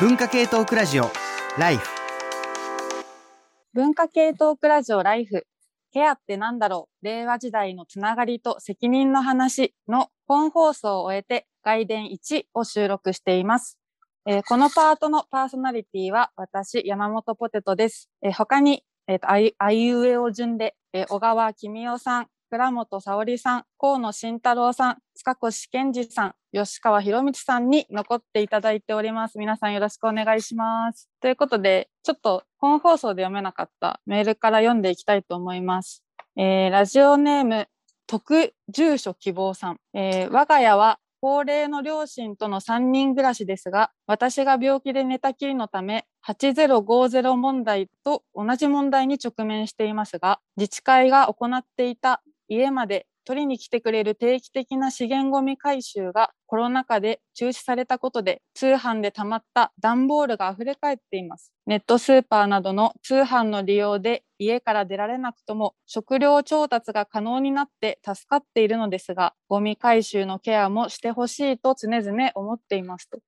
文化系トークラジオライフ文化系トークラジオライフケアってなんだろう？令和時代のつながりと責任の話の本放送を終えて外伝1を収録しています。えーこのパートのパーソナリティは私、山本ポテトです。えー他に、えーとあいあいうえお順で、えー小川君代さん、倉本沙織さん、河野慎太郎さん、塚越健二さん、吉川博光さんに残っていただいております。皆さんよろしくお願いします。ということで、ちょっと本放送で読めなかったメールから読んでいきたいと思います。えーラジオネーム、特住所希望さん。えー我が家は高齢の両親との3人暮らしですが、私が病気で寝たきりのため、8050問題と同じ問題に直面していますが、自治会が行っていた家まで取りに来てくれる定期的な資源ごみ回収がコロナ禍で中止されたことで通販で溜まった段ボールが溢れ返っています。ネットスーパーなどの通販の利用で家から出られなくとも食料調達が可能になって助かっているのですが、ゴミ回収のケアもしてほしいと常々思っていますと。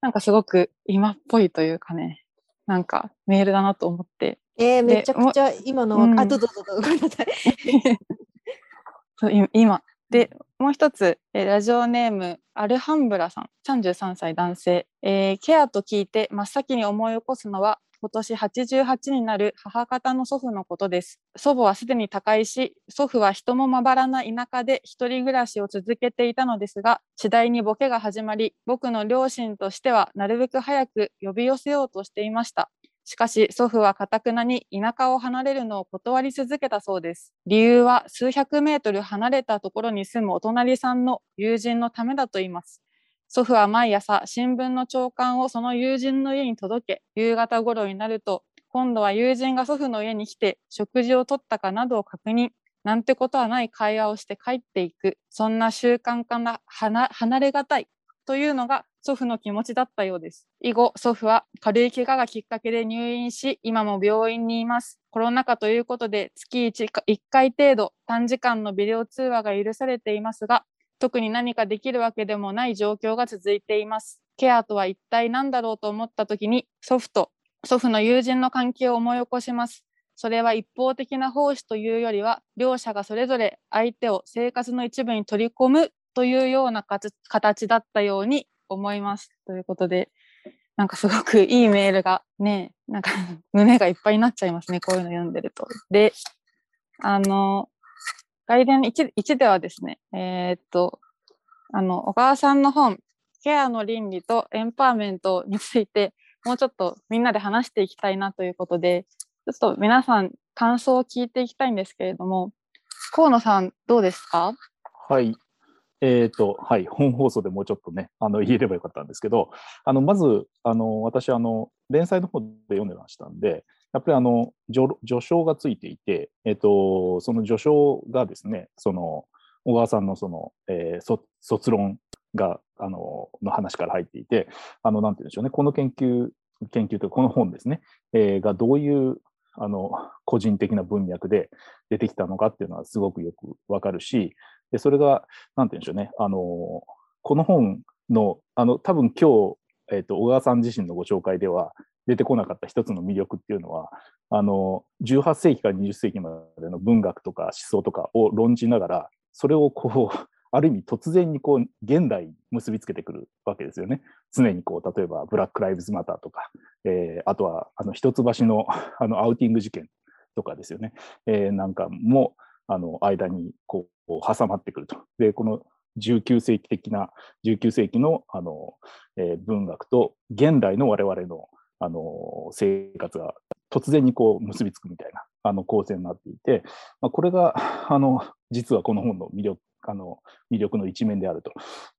なんかすごく今っぽいというかね、なんかメールだなと思ってえー、でめちゃくちゃ今のは、うんあ、どうぞどうぞ、ごめんなさい。そうい今。で、もう一つ、えーラジオネーム、アルハンブラさん、33歳男性。えーケアと聞いて真っ先に思い起こすのは、今年88になる母方の祖父のことです。祖母はすでに他界し、祖父は人もまばらな田舎で一人暮らしを続けていたのですが、次第にボケが始まり、僕の両親としてはなるべく早く呼び寄せようとしていました。しかし祖父はかたくなに田舎を離れるのを断り続けたそうです。理由は数百メートル離れたところに住むお隣さんの友人のためだと言います。祖父は毎朝新聞の朝刊をその友人の家に届け、夕方頃になると今度は友人が祖父の家に来て食事をとったかなどを確認。なんてことはない会話をして帰っていく。そんな習慣から離離れがたい。というのが祖父の気持ちだったようです。以後、祖父は軽い怪我がきっかけで入院し、今も病院にいます。コロナ禍ということで、月 1, 1回程度短時間のビデオ通話が許されていますが、特に何かできるわけでもない状況が続いています。ケアとは一体何だろうと思った時に、祖父と祖父の友人の関係を思い起こします。それは一方的な奉仕というよりは、両者がそれぞれ相手を生活の一部に取り込むというような形だったように思います。ということで、なんかすごくいいメールがね、なんか胸がいっぱいになっちゃいますね、こういうの読んでると。で、あの、外伝 1, 1ではですね、えーっと、あの、小川さんの本、ケアの倫理とエンパワーメントについて、もうちょっとみんなで話していきたいなということで、ちょっと皆さん感想を聞いていきたいんですけれども、河野さんどうですか？はい。えっ、と、はい。本放送でもうちょっとね、あの、言えればよかったんですけど、あの、まず、あの、私、あの、連載の方で読んでましたんで、やっぱりあの、序序章がついていて、えっ、と、その序章がですね、その、小川さんのその、えーそ卒論が、あの、の話から入っていて、あの、なんて言うんでしょうね、この研究、研究というかこの本ですね、えーがどういう、あの、個人的な文脈で出てきたのかっていうのはすごくよくわかるし、で、それが、なんて言うんでしょうね、あの、この本の、あの、多分今日、えっ、と、小川さん自身のご紹介では出てこなかった一つの魅力っていうのは、あの、18世紀から20世紀までの文学とか思想とかを論じながら、それをこう、ある意味突然にこう、現代に結びつけてくるわけですよね。常にこう、例えば、ブラック・ライブズ・マターとか、えーあとは、あの、一橋の、あの、アウティング事件とかですよね。えーなんかも、あの、間にこう、挟まってくると。で、この19世紀的な、19世紀の、あの、えー文学と現代の我々の、あの、生活が突然にこう結びつくみたいな、あの、構成になっていて、まあ、これが、あの、実はこの本の魅力、あの、魅力の一面であると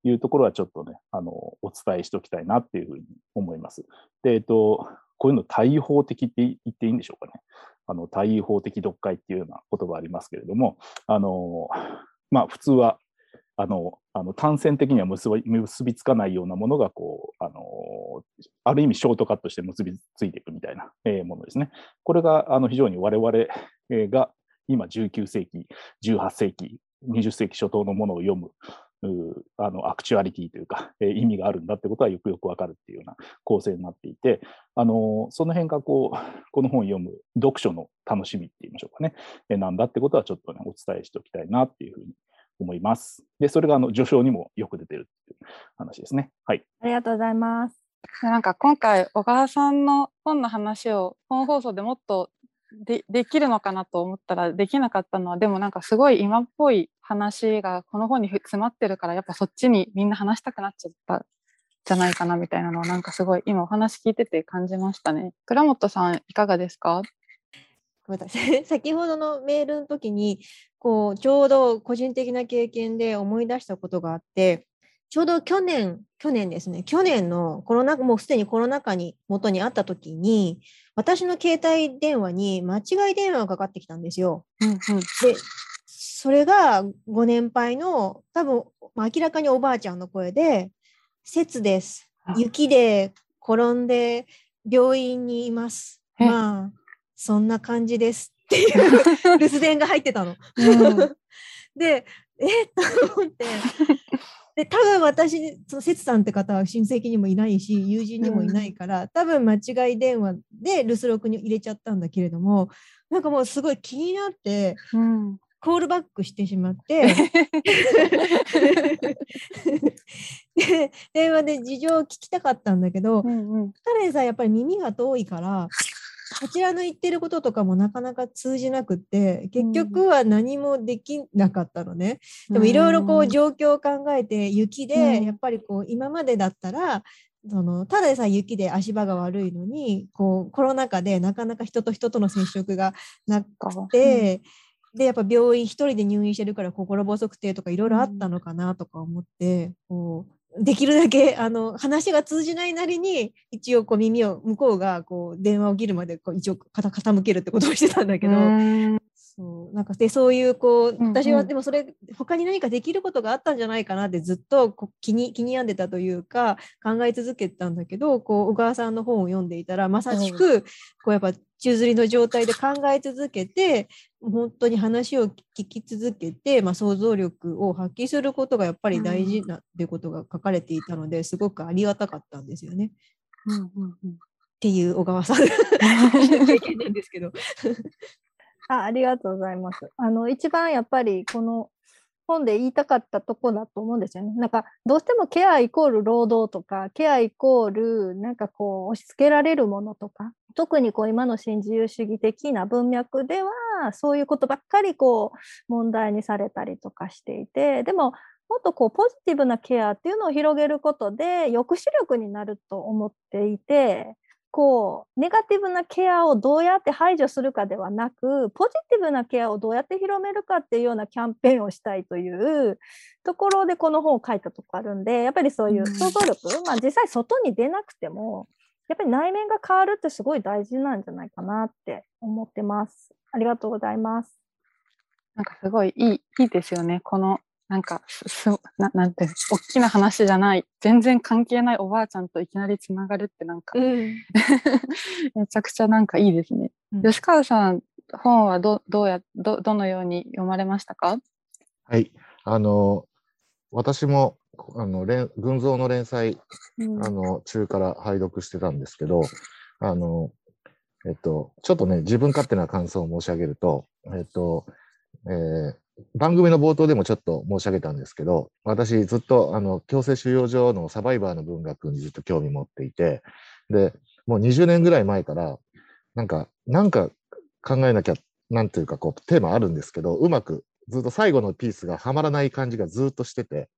いうところはちょっとね、あの、お伝えしておきたいなっていうふうに思います。で、えっと、こういうの対法的って言っていいんでしょうかね。あの、対法的読解っていうような言葉ありますけれども、あの、まあ、普通は、あの、あの単線的には結び結びつかないようなものが、こう、あの、ある意味ショートカットして結びついていくみたいな、ものですね。これが、あの、非常に我々が今19世紀、18世紀、20世紀初頭のものを読むあのアクチュアリティというか、えー意味があるんだってことはよくよくわかるっていうような構成になっていて、あのその辺がこう この本を読む読書の楽しみって言いましょうかね、えーなんだってことはちょっとね、お伝えしておきたいなっていうふうに思います。で、それがあの序章にもよく出てるっていう話ですね。はい。ありがとうございます。なんか今回小川さんの本の話を本放送でもっとでできるのかなと思ったらできなかったのはでもなんかすごい今っぽい話がこの本にふ詰まってるからやっぱそっちにみんな話したくなっちゃったじゃないかなみたいなのをなんかすごい今お話聞いてて感じましたね。倉本さんいかがですか？先ほどのメールの時にこうちょうど個人的な経験で思い出したことがあってちょうど去年去年ですね去年のコロナもうすでにコロナ禍に元にあった時に私の携帯電話に間違い電話がかかってきたんですよ。うんうんでそれがご年配の多分、まあ、明らかにおばあちゃんの声で「節です。あ。雪で転んで病院にいます」え。まあそんな感じです。っていう 留守電が入ってたの。うん。でえ？っと思って。で多分私その節さんって方は親戚にもいないし友人にもいないから、多分間違い電話で留守録に入れちゃったんだけれどもなんかもうすごい気になってうんコールバックしてしまって。で電話で事情を聞きたかったんだけどうんうん。彼さんやっぱり耳が遠いからこちらの言ってることとかもなかなか通じなくって結局は何もできなかったのね。でもいろいろこう状況を考えて雪うん。でやっぱりこう今までだったらそのただでさえ雪で足場が悪いのにこうコロナ禍でなかなか人と人との接触がなくて、でやっぱ病院一人で入院してるから心細くてとかいろいろあったのかなとか思って、こうできるだけあの話が通じないなりに一応こう耳を向こうがこう電話を切るまでこう一応傾傾けるってことをしてたんだけど。うんそう。なんかでそういうこううん私はうんでもそれ他に何かできることがあったんじゃないかなってずっとこう気に気に病んでたというか考え続けてたんだけどこう小川さんの本を読んでいたらまさしくこうやっぱ宙づりの状態で考え続けて本当に話を聞き続けて、まあ、想像力を発揮することがやっぱり大事だっていうことが書かれていたのですごくありがたかったんですよね。っうんうんうん。ていう小川さん。の経験なんですけど。あありがとうございます。あの一番やっぱりこの本で言いたかったとこだと思うんですよね。なんかどうしてもケアイコール労働とかケアイコールなんかこう押し付けられるものとか特にこう今の新自由主義的な文脈ではそういうことばっかりこう問題にされたりとかしていてでももっとこうポジティブなケアっていうのを広げることで抑止力になると思っていてこうネガティブなケアをどうやって排除するかではなくポジティブなケアをどうやって広めるかっていうようなキャンペーンをしたいというところでこの本を書いたとこあるんでやっぱりそういう想像力、まあ、実際外に出なくてもやっぱり内面が変わるってすごい大事なんじゃないかなって思ってます。ありがとうございます。なんかすごいいいいいですよね。このなんかすすななんて大きな話じゃない全然関係ないおばあちゃんといきなりつながるってなんかうん めちゃくちゃなんかいいですね。うん吉川さん本はどどうやどどのように読まれましたか？はい。あの、私も、あの、連群像の連載、うんあの、中から拝読してたんですけど、あの、えっと、ちょっとね、自分勝手な感想を申し上げると、えっと、えー番組の冒頭でもちょっと申し上げたんですけど、私ずっと、あの、強制収容所のサバイバーの文学にずっと興味持っていて、で、もう20年ぐらい前から、なんか、なんか考えなきゃ、なんていうか、こう、テーマあるんですけど、うまく、ずっと最後のピースがはまらない感じがずっとしてて、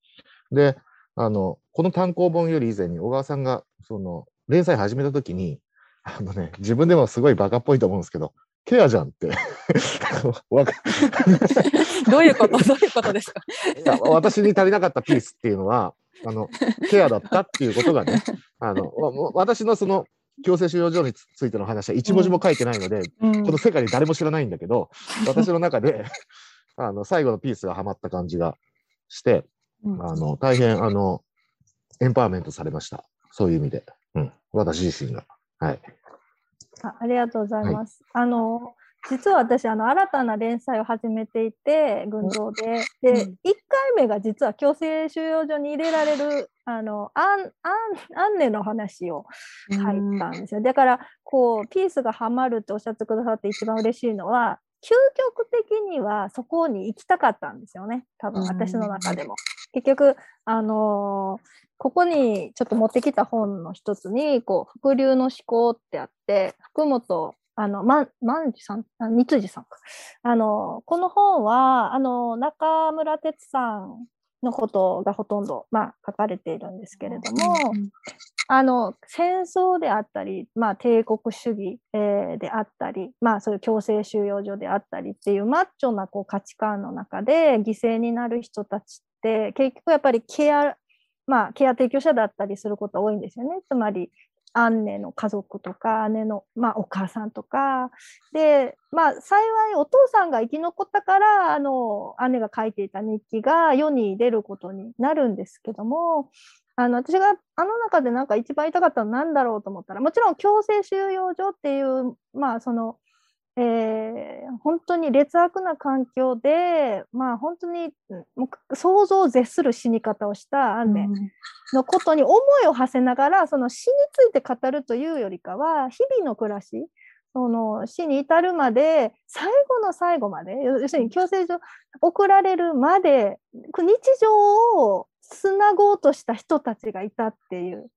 で、あの、この単行本より以前に小川さんが、その、連載始めた時に、あのね、自分でもすごいバカっぽいと思うんですけど、ケアじゃんって。わか どういうこと？どういうことですか？いや私に足りなかったピースっていうのは、あの、ケアだったっていうことがね、あの、私のその、強制収容所につついての話は一文字も書いてないので、うんこの世界に誰も知らないんだけど、私の中で、あの、最後のピースがはまった感じがして、うんあの、大変、あの、エンパワーメントされました。そういう意味で。うん。私自身が。はい。あありがとうございます。あの実は私、あの、新たな連載を始めていて、群像で。で、1回目が実は強制収容所に入れられる、あの、アン、アン、アンネの話を書いたんですよ。だから、こう、ピースがハマるっておっしゃってくださって一番嬉しいのは、究極的にはそこに行きたかったんですよね。多分、私の中でも。結局、あのーここにちょっと持ってきた本の一つに、こう、伏流の思考ってあって、福本、あの、ま、万次さん、あ三辻さんか。あの、この本は、あの、中村哲さんのことがほとんど、まあ、書かれているんですけれども、あの、戦争であったり、まあ、帝国主義、えーであったり、まあ、そういう強制収容所であったりっていうマッチョなこう価値観の中で犠牲になる人たちって、結局やっぱりケア、まあ、ケア提供者だったりすること多いんですよね。つまり、アンネの家族とか、姉の、まあ、お母さんとか。で、まあ、幸いお父さんが生き残ったから、あの、姉が書いていた日記が世に出ることになるんですけども、あの、私があの中でなんか一番言いたかったのは何だろうと思ったら、もちろん強制収容所っていう、まあ、その、えー本当に劣悪な環境で、まあ、本当にうんもう想像を絶する死に方をしたアンネのことに思いを馳せながらその死について語るというよりかは日々の暮らしその死に至るまで最後の最後まで要要するに強制所送られるまで日常をつなごうとした人たちがいたっていう。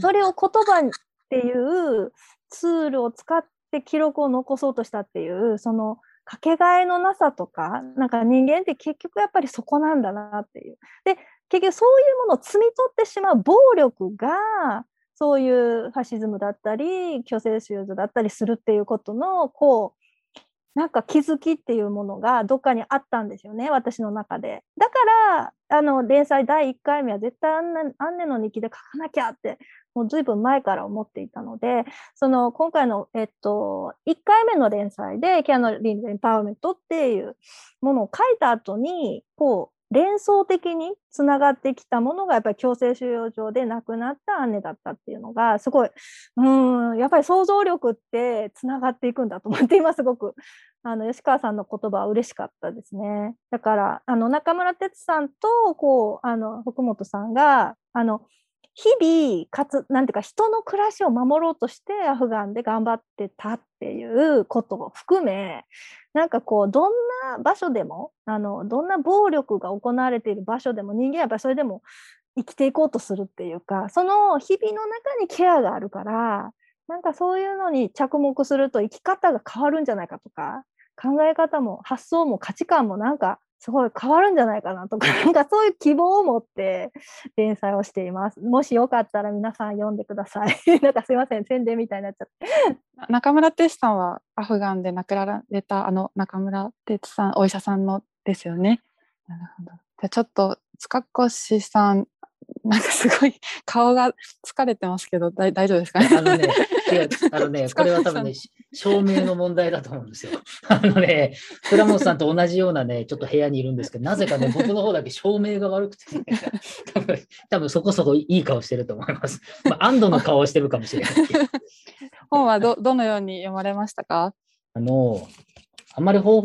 それを言葉にっていうツールを使って記録を残そうとしたっていうそのかけがえのなさとかなんか人間って結局やっぱりそこなんだなっていう。で結局そういうものを摘み取ってしまう暴力がそういうファシズムだったり強制収容所だったりするっていうことのこうなんか気づきっていうものがどっかにあったんですよね私の中で。だからあの連載第1回目は絶対アンネアンネの日記で書かなきゃってもうずいぶん前から思っていたのでその今回の、えっと、1回目の連載で「キャノリンズエンパワーメント」っていうものを書いた後にこう連想的につながってきたものがやっぱり強制収容所で亡くなったアンネだったっていうのがすごいうんやっぱり想像力ってつながっていくんだと思って今すごく あの吉川さんの言葉は嬉しかったですね。だからあの中村哲さんとこうあの福本さんがあの日々かつなんていうか人の暮らしを守ろうとしてアフガンで頑張ってたっていうことを含めなんかこうどんな場所でもあのどんな暴力が行われている場所でも人間はやっぱりそれでも生きていこうとするっていうかその日々の中にケアがあるからなんかそういうのに着目すると生き方が変わるんじゃないかとか考え方も発想も価値観もなんかすごい変わるんじゃないかなとか、なんかそういう希望を持って連載をしています。もしよかったら皆さん読んでください。なんかすいません、宣伝みたいになっちゃって。中村哲さんはアフガンで亡くなられたあの中村哲さんお医者さんのですよね。なるほど。じゃあちょっと塚越さんなんかすごい顔が疲れてますけど大丈夫ですかね？あのね、あのね、これは多分ね、し照明の問題だと思うんですよ。あのね、倉本さんと同じようなね、ちょっと部屋にいるんですけど、なぜかね、僕の方だけ照明が悪くて、ね、多 分多分そこそこいい顔してると思います。まあ、安堵の顔をしてるかもしれない。本はどどのように読まれましたか？あの、あんまり本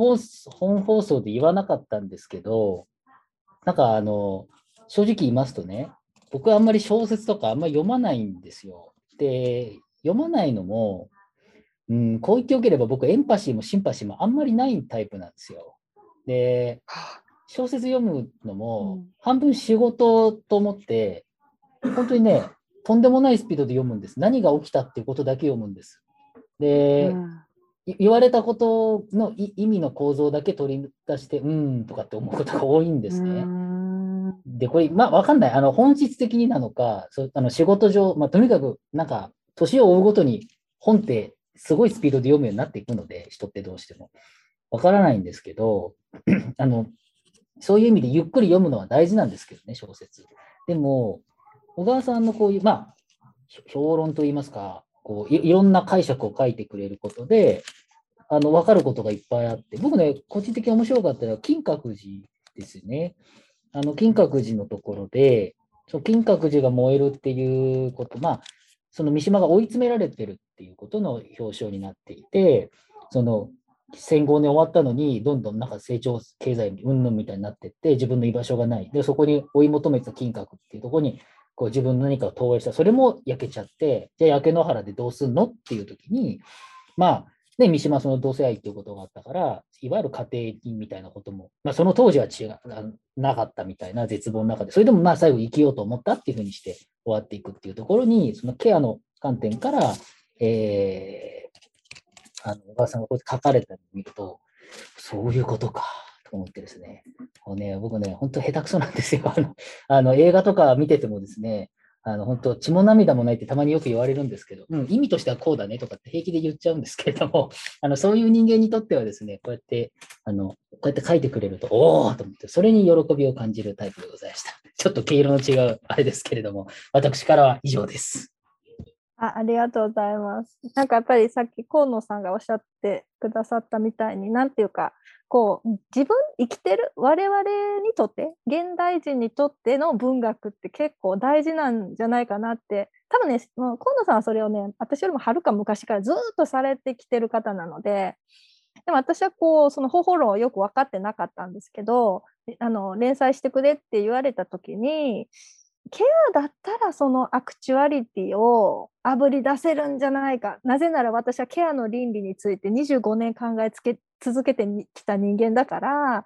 放送で言わなかったんですけど、なんかあの、正直言いますとね、僕はあんまり小説とかあんまり読まないんですよ。で、読まないのも、うん、こう言ってよければ僕エンパシーもシンパシーもあんまりないタイプなんですよ。で、小説読むのも半分仕事と思って、本当にね、とんでもないスピードで読むんです。何が起きたっていうことだけ読むんです。で、うんい言われたことのい意味の構造だけ取り出して、うーんとかって思うことが多いんですね。で、これ、まあ、わかんない。あの、本質的になのか、そあの仕事上、まあ、とにかく、なんか、年を追うごとに本ってすごいスピードで読むようになっていくので、人ってどうしても。わからないんですけど、あの、そういう意味でゆっくり読むのは大事なんですけどね、小説。でも、小川さんのこういう、まあ、評論といいますか、こういろんな解釈を書いてくれることで、あの、わかることがいっぱいあって、僕ね、個人的に面白かったのは、金閣寺ですね。あの、金閣寺のところで、そ金閣寺が燃えるっていうこと、まあ、その三島が追い詰められてるっていうことの表彰になっていて、その、戦後に終わったのに、どんどんなんか成長経済云々みたいになっていって、自分の居場所がない。で、そこに追い求めてた金閣っていうところに、こう自分の何かを投影した。それも焼けちゃって、じゃあ焼け野原でどうすんの？っていう時に、まあ、ね、三島その同性愛っていうことがあったから、いわゆる家庭人みたいなことも、まあ、その当時は違う、なかったみたいな絶望の中で、それでもまあ最後生きようと思ったっていうふうにして終わっていくっていうところに、そのケアの観点から、えー、あの小川さんがこうやって書かれたのを見ると、そういうことか、と思ってですね、もうね僕ね、本当下手くそなんですよ。あのあの映画とか見ててもですね、あの本当、血も涙もないってたまによく言われるんですけど、うん、意味としてはこうだねとかって平気で言っちゃうんですけれども、あのそういう人間にとってはですね、こうやって、あのこうやって書いてくれると、おおと思って、それに喜びを感じるタイプでございました。ちょっと毛色の違うあれですけれども、私からは以上です。あありがとうございます。なんかやっぱりさっき河野さんがおっしゃってくださったみたいに、なんていうか、こう自分生きてる我々にとって現代人にとっての文学って結構大事なんじゃないかなって多分ね河野さんはそれをね私よりもはるか昔からずっとされてきてる方なのででも私はこうその方法論をよく分かってなかったんですけどあの連載してくれって言われた時にケアだったらそのアクチュアリティをあぶり出せるんじゃないか。なぜなら私はケアの倫理について25年考えつけ続けてきた人間だから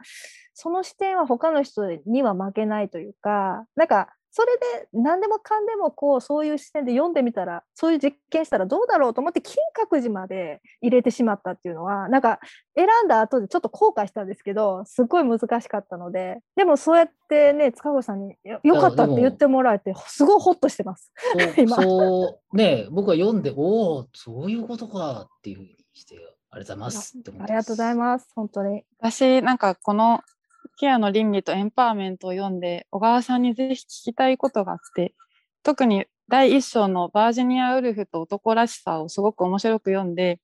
その視点は他の人には負けないというかなんかそれで何でもかんでもこうそういう視点で読んでみたらそういう実験したらどうだろうと思って金閣寺まで入れてしまったっていうのはなんか選んだ後でちょっと後悔したんですけどすごい難しかったのででもそうやってね塚越さんによよかったって言ってもらえてすごいホッとしてます。そう そうね僕は読んで、おお、そういうことかっていうふうにして、ありがとうございますって思ってありがとうございます本当に。私なんかこのケアの倫理とエンパワーメントを読んで小川さんにぜひ聞きたいことがあって特に第一章のバージニア・ウルフと男らしさをすごく面白く読んで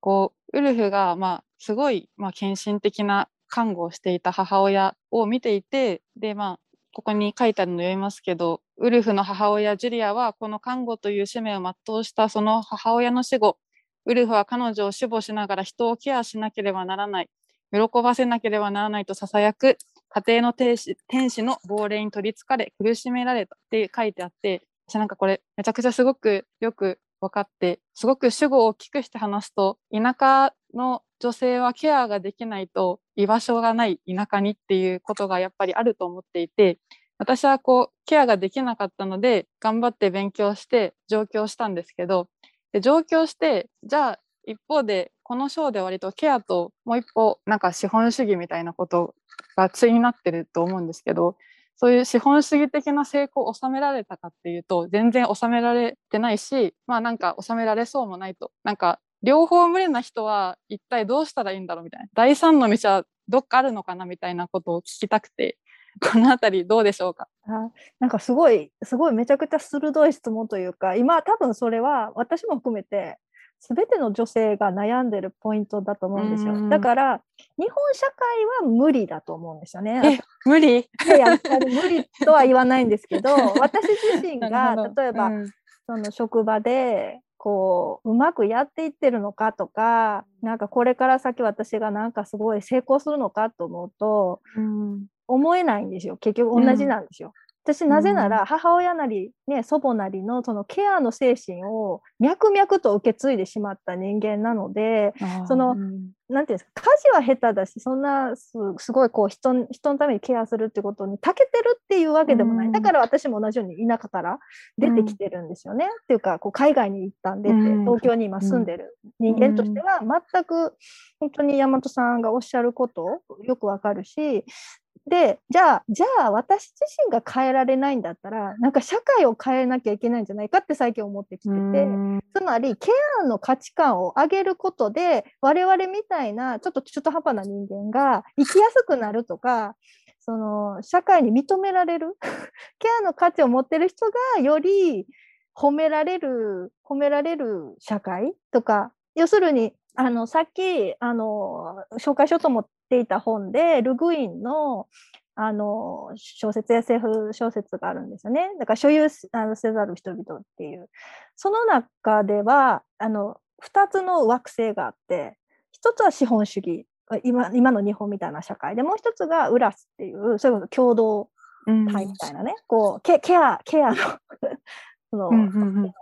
こうウルフがまあすごいまあ献身的な看護をしていた母親を見ていてでまあここに書いてあるの読みますけどウルフの母親ジュリアはこの看護という使命を全うしたその母親の死後ウルフは彼女を守護しながら人をケアしなければならない。喜ばせなければならないとささやく家庭の天使天使の亡霊に取りつかれ苦しめられたって書いてあって私なんかこれめちゃくちゃすごくよく分かってすごく主語を大きくして話すと田舎の女性はケアができないと居場所がない田舎にっていうことがやっぱりあると思っていて私はこうケアができなかったので頑張って勉強して上京したんですけどで上京してじゃあ一方でこの章で割とケアともう一歩なんか資本主義みたいなことが対になってると思うんですけどそういう資本主義的な成功を収められたかっていうと全然収められてないしまあなんか収められそうもないと。なんか両方無理な人は一体どうしたらいいんだろうみたいな。第三の道はどっかあるのかなみたいなことを聞きたくて この辺りどうでしょうか？あなんかすごいすごいめちゃくちゃ鋭い質問というか今多分それは私も含めて全ての女性が悩んでるポイントだと思うんですよ。だから日本社会は無理だと思うんですよね。無理？いや無理とは言わないんですけど 私自身が例えば、うん、その職場でこううまくやっていってるのかとかなんかこれから先私がなんかすごい成功するのかと思うと、うん、思えないんですよ結局同じなんですよ。私なぜなら母親なり、ね、祖母なりのそのケアの精神を脈々と受け継いでしまった人間なのでその、うん、なんていうんですか家事は下手だしそんなすごいこう人人のためにケアするってことに長けてるっていうわけでもない、うん、だから私も同じように田舎から出てきてるんですよね、うん、っていうかこう海外に行ったんでって東京に今住んでる人間としては全く本当に大和さんがおっしゃることよくわかるしでじゃあじゃあ私自身が変えられないんだったらなんか社会を変えなきゃいけないんじゃないかって最近思ってきててつまりケアの価値観を上げることで我々みたいなちょっと中途半端な人間が生きやすくなるとかその社会に認められる ケアの価値を持ってる人がより褒められる褒められる社会とか要するにあのさっきあの紹介しようと思っていた本でルグインのあの小説 SF 小説があるんですよね。だから所有せざる人々っていう。その中ではあの2つの惑星があって一つは資本主義今今の日本みたいな社会でもう一つがウラスっていうそれこそ共同体みたいなね、こうケケアケアの その、うんうんうん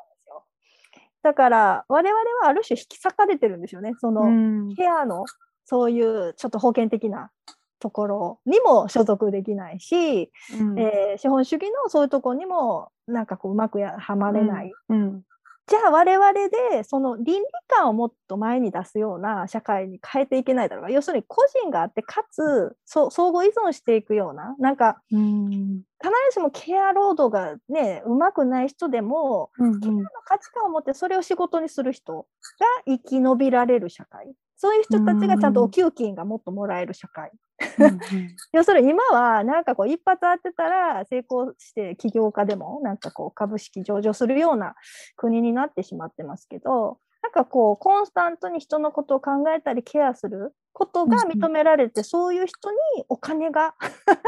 だから我々はある種引き裂かれてるんですよね。その、うん。ケアのそういうちょっと封建的なところにも所属できないし、うん。えー資本主義のそういうところにもなんかこううまくやはまれない、うんじゃあ我々でその倫理観をもっと前に出すような社会に変えていけないだろう。か要するに個人があってかつそ相互依存していくようななんかうん。必ずしもケア労働がねうまくない人でもうんうん。価値観を持ってそれを仕事にする人が生き延びられる社会そういう人たちがちゃんとお給金がもっともらえる社会。要するに今はなんかこう一発当てたら成功して起業家でもなんかこう株式上場するような国になってしまってますけどなんかこうコンスタントに人のことを考えたりケアすることが認められて、そういう人にお金が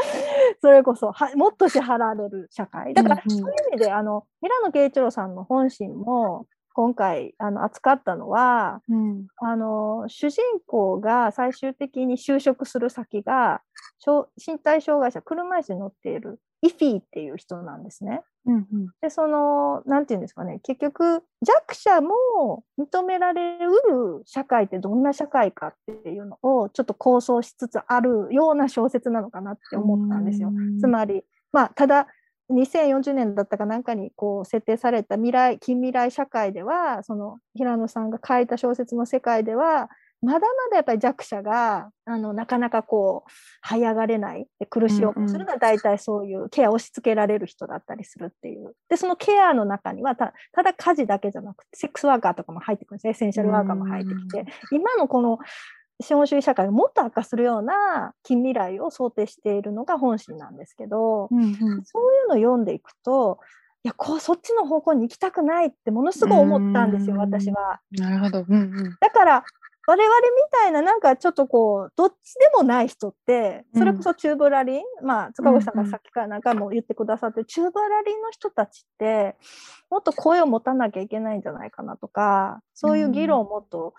それこそはもっと支払われる社会。だからそういう意味であの平野啓一郎さんの本心も今回あの扱ったのはうんあの主人公が最終的に就職する先が障身体障害者車椅子に乗っているイフィーっていう人なんですね。うんうんでそのなんていうんですかね結局弱者も認められうる社会ってどんな社会かっていうのをちょっと構想しつつあるような小説なのかなって思ったんですよ。うんつまりまあただ2040年だったかなんかにこう設定された未来近未来社会ではその平野さんが書いた小説の世界ではまだまだやっぱり弱者があのなかなかこう這い上がれないで苦しい思いをするのは大体そういうケアを押し付けられる人だったりするっていう。でそのケアの中にはたただ家事だけじゃなくてセックスワーカーとかも入ってくるんですエッセンシャルワーカーも入ってきて今のこの資本主義社会がもっと悪化するような近未来を想定しているのが本心なんですけど、うんうん。そういうのを読んでいくといやこうそっちの方向に行きたくないってものすごい思ったんですようん私は。なるほど。うんうん。だから我々みたいななんかちょっとこうどっちでもない人ってそれこそチューブラリン、まあ塚越さんがさっきから何回も言ってくださってるチューブラリンの人たちってもっと声を持たなきゃいけないんじゃないかなとかそういう議論をもっと、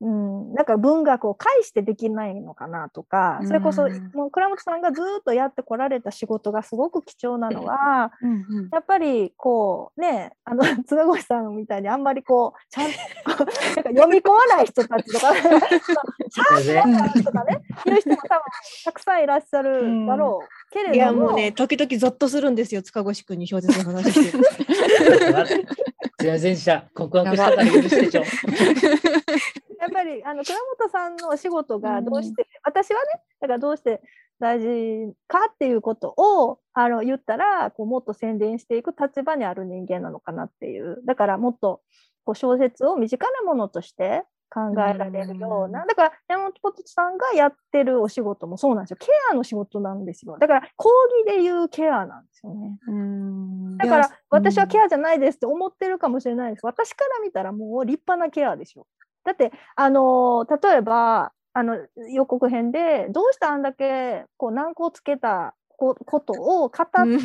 うん、なんか文学を介してできないのかなとか、それこそうんもう倉本さんがずっとやってこられた仕事がすごく貴重なのは、うんうんやっぱりこうねあの 塚越さんみたいにあんまりこうちゃんとこうなんか読み込まない人たちとかシャープな人とかね いう人も多分たくさんいらっしゃるだろうけれども、いやもうね、時々ゾッとするんですよ、塚越くんに小説の話してる。すいませんでした。告白したから許してちょ。やっぱりあの倉本さんのお仕事がどうして、私はねだからどうして大事かっていうことをあの言ったらこうもっと宣伝していく立場にある人間なのかなっていう。だからもっとこう小説を身近なものとして考えられるような、だから山本ポテチさんがやってるお仕事もそうなんですよ。ケアの仕事なんですよ。だから講義で言うケアなんですよね。うん。だから私はケアアじゃないですって思ってるかもしれないです。私から見たらもう立派なケアですよ。だって、あのー例えばあの予告編でどうしてあんだけこう軟膏つけたこことを語っ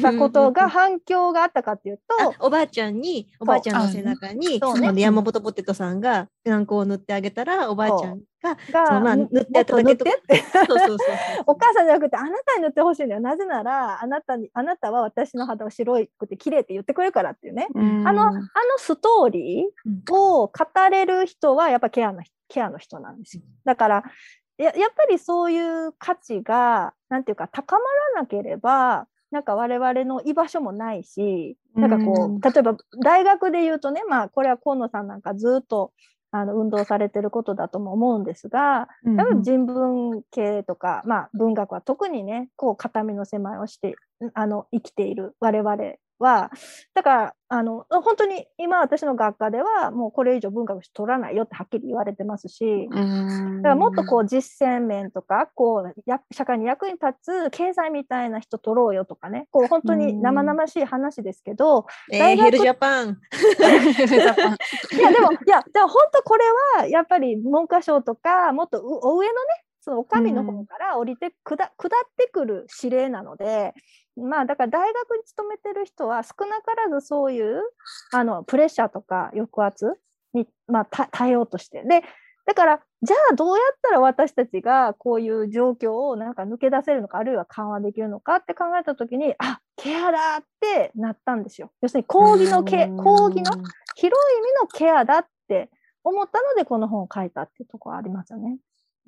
たことが反響があったかっていうと、おばあちゃんに、おばあちゃんの背中に、そうね。その山本ポテトさんが軟膏を塗ってあげたら、おばあちゃんが、がまあ塗ってやっただけ。お母さんじゃなくてあなたに塗ってほしいんだよ。なぜならあなたにあなたは私の肌を白くて綺麗って言ってくれるからっていうね、あのあのストーリーを語れる人はやっぱケアのケアの人なんですよ。だからややっぱりそういう価値がなんていうか高まらなければなんか我々の居場所もないしなんかこう、うん。例えば大学で言うとねまあこれは河野さんなんかずっとあの運動されてることだとも思うんですがうんやっぱり人文系とか、まあ、文学は特にねこう肩身の狭いをしてあの生きている我々はだからあの本当に今私の学科ではもうこれ以上文学取らないよってはっきり言われてますし。だからもっとこう実践面とかこうや社会に役に立つ経済みたいな人取ろうよとかねこう本当に生々しい話ですけど、えーヘルジャパン。いやでもいやでも本当これはやっぱり文科省とかもっとうお上のねそのお上の方から降りて下ってくる指令なのでまあだから大学に勤めてる人は少なからずそういうあのプレッシャーとか抑圧に、まあ、た耐えようとしてでだからじゃあどうやったら私たちがこういう状況をなんか抜け出せるのかあるいは緩和できるのかって考えた時にあケアだってなったんですよ。要するに講義のケ講義の広い意味のケアだって思ったのでこの本を書いたっていうところありますよね。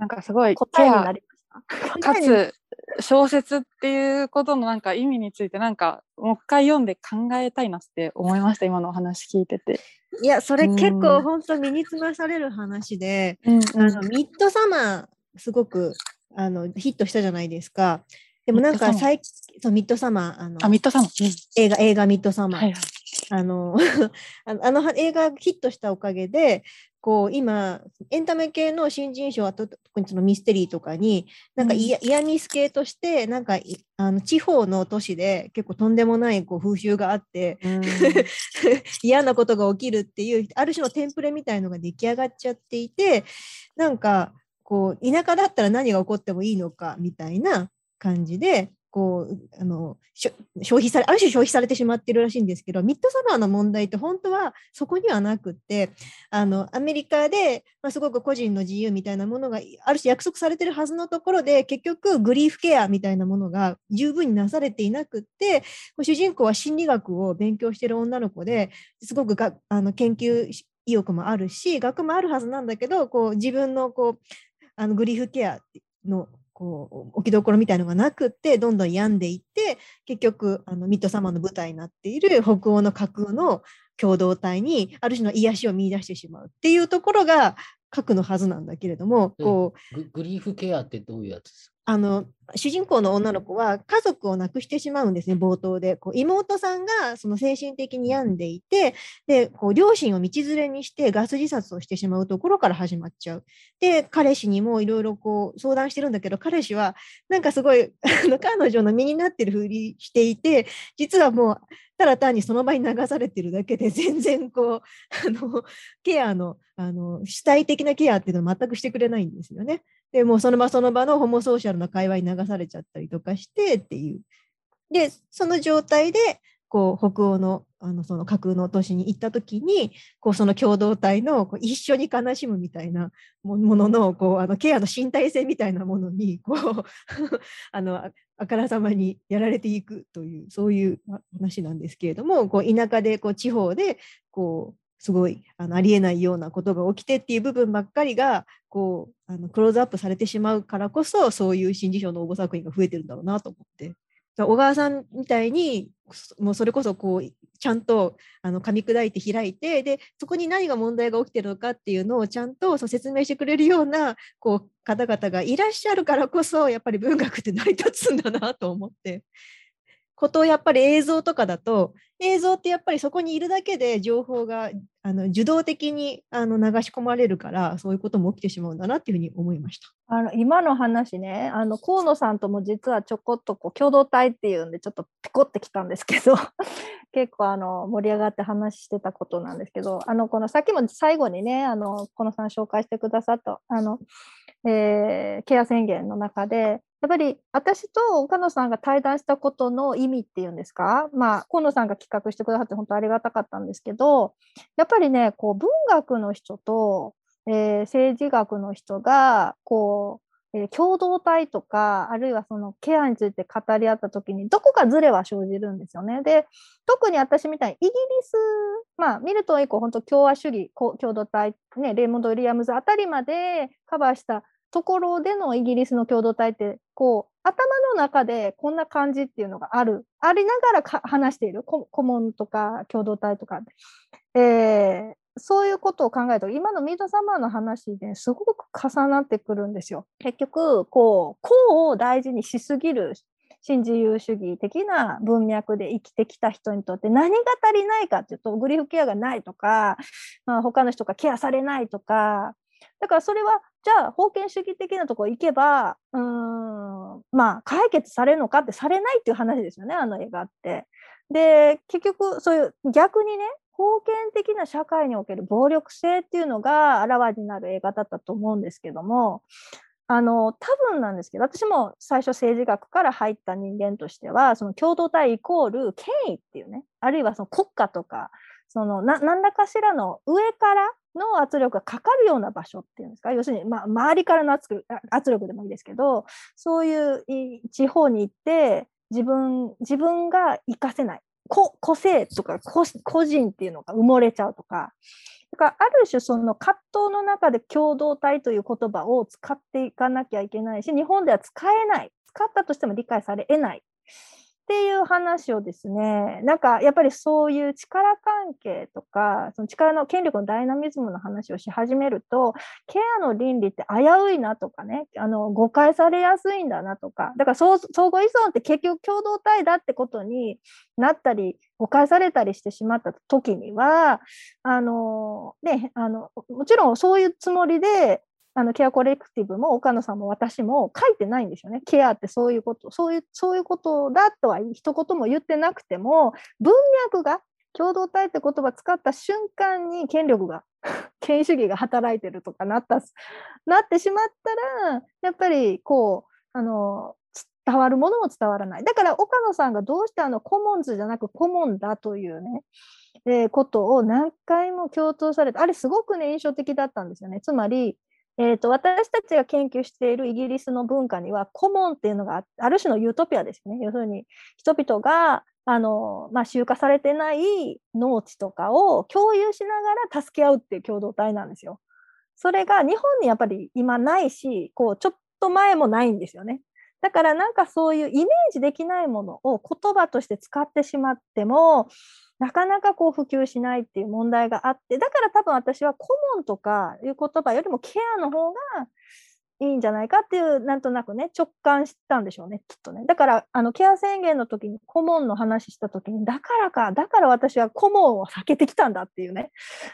なんかすごい答えになりました？かつ小説っていうことのなんか意味についてなんかもう一回読んで考えたいなって思いました今のお話聞いてて。いや、それ結うん構本当身につまされる話で、うんあのミッドサマーすごくあのヒットしたじゃないですか。でもなんか最そうミッドサマーあのあミッドサマー。映画映画ミッドサマー、はいはい。あの あの映画がヒットしたおかげでこう今エンタメ系の新人賞はと特にそのミステリーとかになんかうん。イヤ,、イヤミス系としてなんかいあの地方の都市で結構とんでもないこう風習があって 嫌なことが起きるっていうある種のテンプレみたいのが出来上がっちゃっていてなんかこう田舎だったら何が起こってもいいのかみたいな感じでこうあの消費されある種消費されてしまってるらしいんですけどミッドサマーの問題って本当はそこにはなくってあのアメリカで、まあ、すごく個人の自由みたいなものがある種約束されてるはずのところで結局グリーフケアみたいなものが十分になされていなくって主人公は心理学を勉強してる女の子ですごくがあの研究意欲もあるし学もあるはずなんだけどこう自分のこうあのグリーフケアのこう置きどころみたいのがなくってどんどん病んでいって結局あのミッドサマーの舞台になっている北欧の架空の共同体にある種の癒しを見出してしまうっていうところが核のはずなんだけれども、こうググリーフケアってどういうやつですかあの主人公の女の子は家族を亡くしてしまうんですね、冒頭で。こう妹さんがその精神的に病んでいて、でこう両親を道連れにしてガス自殺をしてしまうところから始まっちゃう。で、彼氏にもいろいろ相談してるんだけど、彼氏はなんかすごい 彼女の身になってるふりしていて、実はもうただ単にその場に流されてるだけで、全然こう、あのケアのあの主体的なケアっていうのは全くしてくれないんですよね。でもその場その場のホモソーシャルな会話に流されちゃったりとかしてっていう。で、その状態で、こう北欧のあのその架空の都市に行った時にこうその共同体のこう一緒に悲しむみたいなもののこうあのケアの身体性みたいなものにこう あのあからさまにやられていくというそういう話なんですけれどもこう田舎でこう地方でこうすごいあのありえないようなことが起きてっていう部分ばっかりがこうあのクローズアップされてしまうからこそそういう新人賞の応募作品が増えてるんだろうなと思って。小川さんみたいにもうそれこそこうちゃんとあの噛み砕いて開いてでそこに何が問題が起きてるのかっていうのをちゃんとそう説明してくれるようなこう方々がいらっしゃるからこそやっぱり文学って成り立つんだなと思って。ことをやっぱり映像とかだと映像ってやっぱりそこにいるだけで情報があの受動的にあの流し込まれるからそういうことも起きてしまうんだなっていうふうに思いました。あの今の話ねあの河野さんとも実はちょこっとこう共同体っていうんでちょっとピコってきたんですけど 結構あの盛り上がって話してたことなんですけどあのこのさっきも最後にねあの河野さん紹介してくださったあの、えーケア宣言の中でやっぱり私と岡野さんが対談したことの意味っていうんですか、まあ、河野さんが企画してくださって本当ありがたかったんですけどやっぱりねこう文学の人とえー政治学の人がこう、えー共同体とかあるいはそのケアについて語り合った時にどこかズレは生じるんですよね。で特に私みたいにイギリスまあミルトン以降本当共和主義こ共同体、ね、レイモンド・ウィリアムズあたりまでカバーしたところでのイギリスの共同体ってこう頭の中でこんな感じっていうのがある。ありながらか話している。顧問とか共同体とか、えーそういうことを考えると今のミードサマーの話ですごく重なってくるんですよ。結局こう個を大事にしすぎる新自由主義的な文脈で生きてきた人にとって何が足りないかっていうとグリフケアがないとか、まあ、他の人がケアされないとかだからそれはじゃあ封建主義的なところ行けばうんまあ解決されるのかってされないっていう話ですよねあの映画って。で結局そういう逆にね封建的な社会における暴力性っていうのがあらわになる映画だったと思うんですけどもあの多分なんですけど私も最初政治学から入った人間としてはその共同体イコール権威っていうねあるいはその国家とかそのな何らかしらの上からの圧力がかかるような場所っていうんですか？要するに、まあ、周りからの圧力でもいいですけどそういう地方に行って自分自分が活かせない個個性とか個人っていうのが埋もれちゃうとか。だからある種その葛藤の中で共同体という言葉を使っていかなきゃいけないし日本では使えない。使ったとしても理解されえないっていう話をですね、なんかやっぱりそういう力関係とか、その力の権力のダイナミズムの話をし始めると、ケアの倫理って危ういなとかね、あの誤解されやすいんだなとか、だから相互依存って結局共同体だってことになったり、誤解されたりしてしまった時には、あのね、あのもちろんそういうつもりであのケアコレクティブも岡野さんも私も書いてないんですよね。ケアってそういうこと、そういう、そういうことだとは一言も言ってなくても、文脈が共同体って言葉使った瞬間に権力が、権威主義が働いてるとかなった、なってしまったら、やっぱりこう、あの、伝わるものも伝わらない。だから岡野さんがどうしてあのコモンズじゃなくコモンだというね、えー、ことを何回も強調されて、あれすごくね、印象的だったんですよね。つまり、えーと、私たちが研究しているイギリスの文化にはコモンっていうのがある種のユートピアですね。要するに人々があの、まあ、集荷されてない農地とかを共有しながら助け合うっていう共同体なんですよ。それが日本にやっぱり今ないしこうちょっと前もないんですよね。だからなんかそういうイメージできないものを言葉として使ってしまってもなかなかこう普及しないっていう問題があって、だから多分私は顧問とかいう言葉よりもケアの方がいいんじゃないかっていう、なんとなくね、直感したんでしょうね、きっとね。だから、あの、ケア宣言の時に顧問の話した時に、だからか、だから私は顧問を避けてきたんだっていうね。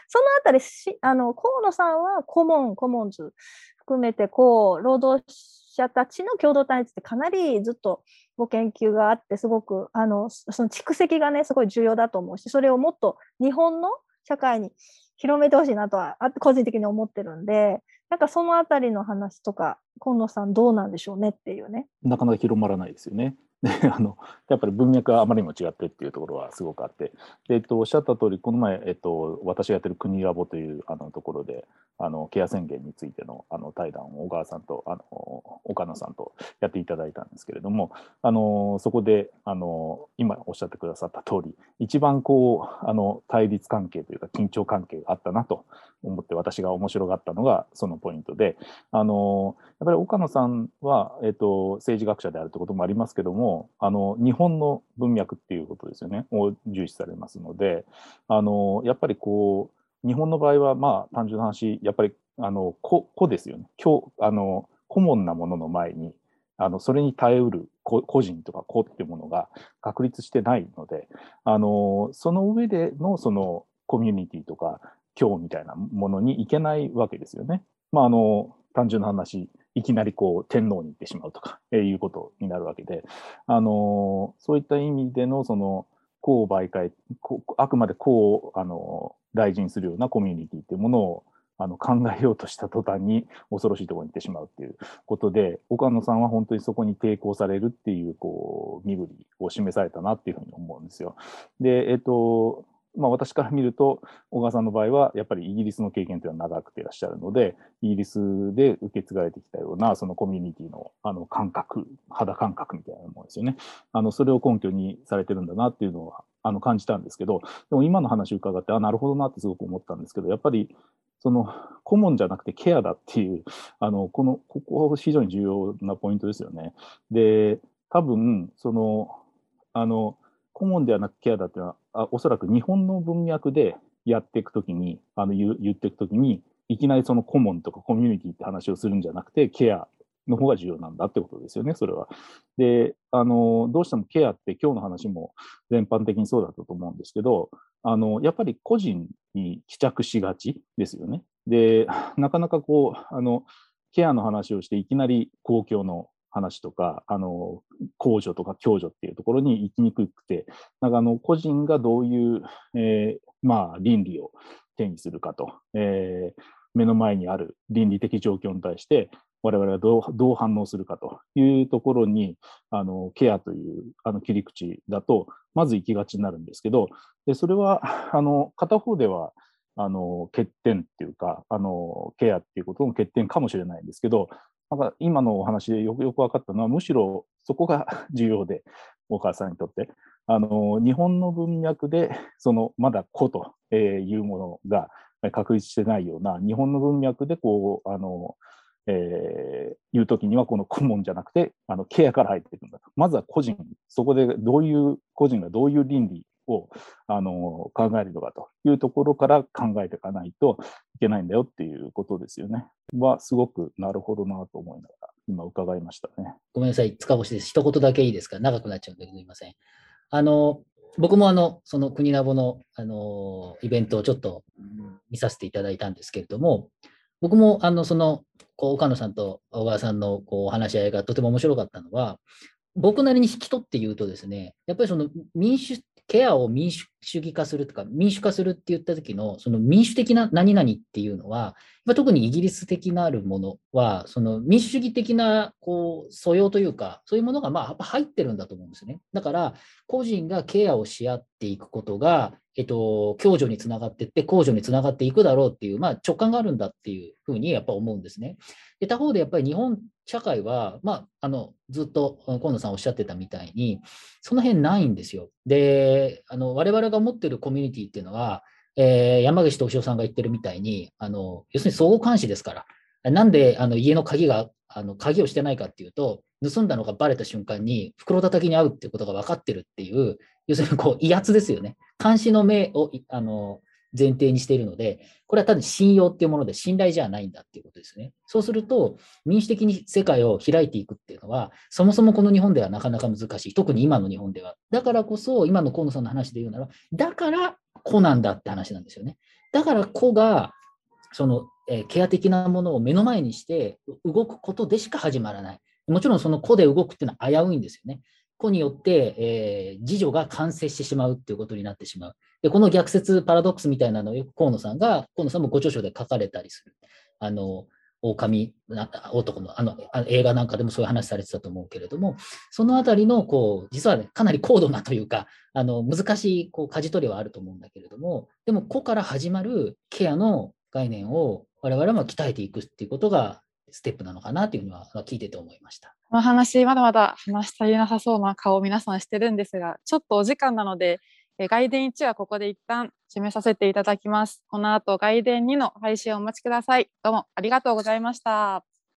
そのあたりし、あの、河野さんは顧問、顧問図含めて、こう、労働者たちの共同体についてかなりずっとご研究があってすごくあのその蓄積がねすごい重要だと思うしそれをもっと日本の社会に広めてほしいなとは個人的に思ってるんでなんかそのあたりの話とか今野さんどうなんでしょうねっていうね。なかなか広まらないですよね。であのやっぱり文脈があまりにも違ってっていうところはすごくあって、でえっと、おっしゃった通り、この前、えっと、私がやってる国ラボというあのところで、あのケア宣言についてのあの対談を小川さんとあの岡野さんとやっていただいたんですけれども、あのそこであの今おっしゃってくださった通り、一番こうあの対立関係というか緊張関係があったなと思って私が面白がったのがそのポイントで、あのやっぱり岡野さんは、えっと、政治学者であるということもありますけども、あの日本の文脈っていうことですよね、を重視されますので、あのやっぱりこう、日本の場合は、まあ、単純な話、やっぱり、あの、個、個ですよね。今日、あの、コモンなものの前に、あの、それに耐えうる個人とか個っていうものが確立してないので、あの、その上での、その、コミュニティとか、今日みたいなものにいけないわけですよね。まあ、あの、単純な話、いきなりこう天皇に行ってしまうとか、えー、いうことになるわけで、あのそういった意味でのその公媒介あくまで公をあの大事にするようなコミュニティっていうものをあの考えようとした途端に恐ろしいところに行ってしまうっていうことで岡野さんは本当にそこに抵抗されるっていうこう身振りを示されたなっていうふうに思うんですよ。で、えっとまあ、私から見ると小川さんの場合はやっぱりイギリスの経験というのは長くていらっしゃるのでイギリスで受け継がれてきたようなそのコミュニティのあの感覚肌感覚みたいなものですよねあのそれを根拠にされてるんだなっていうのはあの感じたんですけどでも今の話を伺ってあなるほどなってすごく思ったんですけどやっぱりその顧問じゃなくてケアだっていうあのこのここ非常に重要なポイントですよね。で多分そのあの顧問ではなくケアだっていうのはあおそらく日本の文脈でやっていくときにあの言言っていくときにいきなりその顧問とかコミュニティって話をするんじゃなくてケアの方が重要なんだってことですよね、それは。で、あの、どうしてもケアって今日の話も全般的にそうだったと思うんですけど、あの、やっぱり個人に帰着しがちですよね。で、なかなかこう、あの、ケアの話をしていきなり公共の話とか、あの、公助とか共助っていうところに行きにくくて、なんかあの、個人がどういう、えー、まあ、倫理を手にするかと、えー、目の前にある倫理的状況に対して、我々はどうどう反応するかというところに、あのケアというあの切り口だと、まず行きがちになるんですけど、でそれはあの片方ではあの欠点っていうかあのケアっていうことの欠点かもしれないんですけどなんか今のお話でよくよく分かったのはむしろそこが 重要でお母さんにとって。あの日本の文脈でそのまだ子というものが確立してないような日本の文脈でこうあのえー、いう時にはこの顧問じゃなくてあのケアから入っていくんだと。まずは個人そこでどういう個人がどういう倫理をあの考えるのかというところから考えていかないといけないんだよっていうことですよね。はすごくなるほどなと思いながら今伺いましたね。ごめんなさい、塚越です。一言だけいいですか？長くなっちゃうんですみません。あの、僕もあの、その国ラボの、あの、イベントをちょっと見させていただいたんですけれども、僕もあの、その、こう岡野さんと小川さんのこうお話し合いがとても面白かったのは、僕なりに引き取って言うとですね、やっぱりその民主ケアを民主主義化するとか、民主化するって言った時の、その民主的な何々っていうのは、特にイギリス的なあるものは、その民主主義的なこう素養というか、そういうものがまあ入ってるんだと思うんですね。だから、個人がケアをし合っていくことが、えっと、共助につながっていって、公助につながっていくだろうっていう、まあ、直感があるんだっていうふうにやっぱ思うんですね。で他方でやっぱり日本社会は、まあ、あのずっと河野さんおっしゃってたみたいに、その辺ないんですよ。で、あの我々が持ってるコミュニティっていうのは、えー、山口敏夫さんが言ってるみたいに、あの要するに相互監視ですから、なんであの家の鍵があの鍵をしてないかっていうと、盗んだのがバレた瞬間に袋叩きに遭うっていうことが分かってるっていう、要するにこう威圧ですよね。監視の目をあの前提にしているので、これは単に信用っていうもので信頼じゃないんだっていうことですね。そうすると、民主的に世界を開いていくっていうのは、そもそもこの日本ではなかなか難しい。特に今の日本では。だからこそ、今の河野さんの話で言うなら、だから子なんだって話なんですよね。だから子が、その、えー、ケア的なものを目の前にして動くことでしか始まらない。もちろんその子で動くっていうのは危ういんですよね。子によって、えー、自助が完成してしまうっていうことになってしまう。で、この逆説パラドックスみたいなのをよく河野さんが、河野さんもご著書で書かれたりする。あの、狼男のあの映画なんかでもそういう話されてたと思うけれども、そのあたりのこう実は、ね、かなり高度なというか、あの難しいこう舵取りはあると思うんだけれども、でも、個から始まるケアの概念を我々も鍛えていくっていうことがステップなのかなというのは聞いてて思いました。この話、まだまだ話し足りなさそうな顔を皆さんしてるんですが、ちょっとお時間なので、外伝1はここで一旦締めさせていただきます。この後、外伝2の配信をお待ちください。どうもありがとうございました。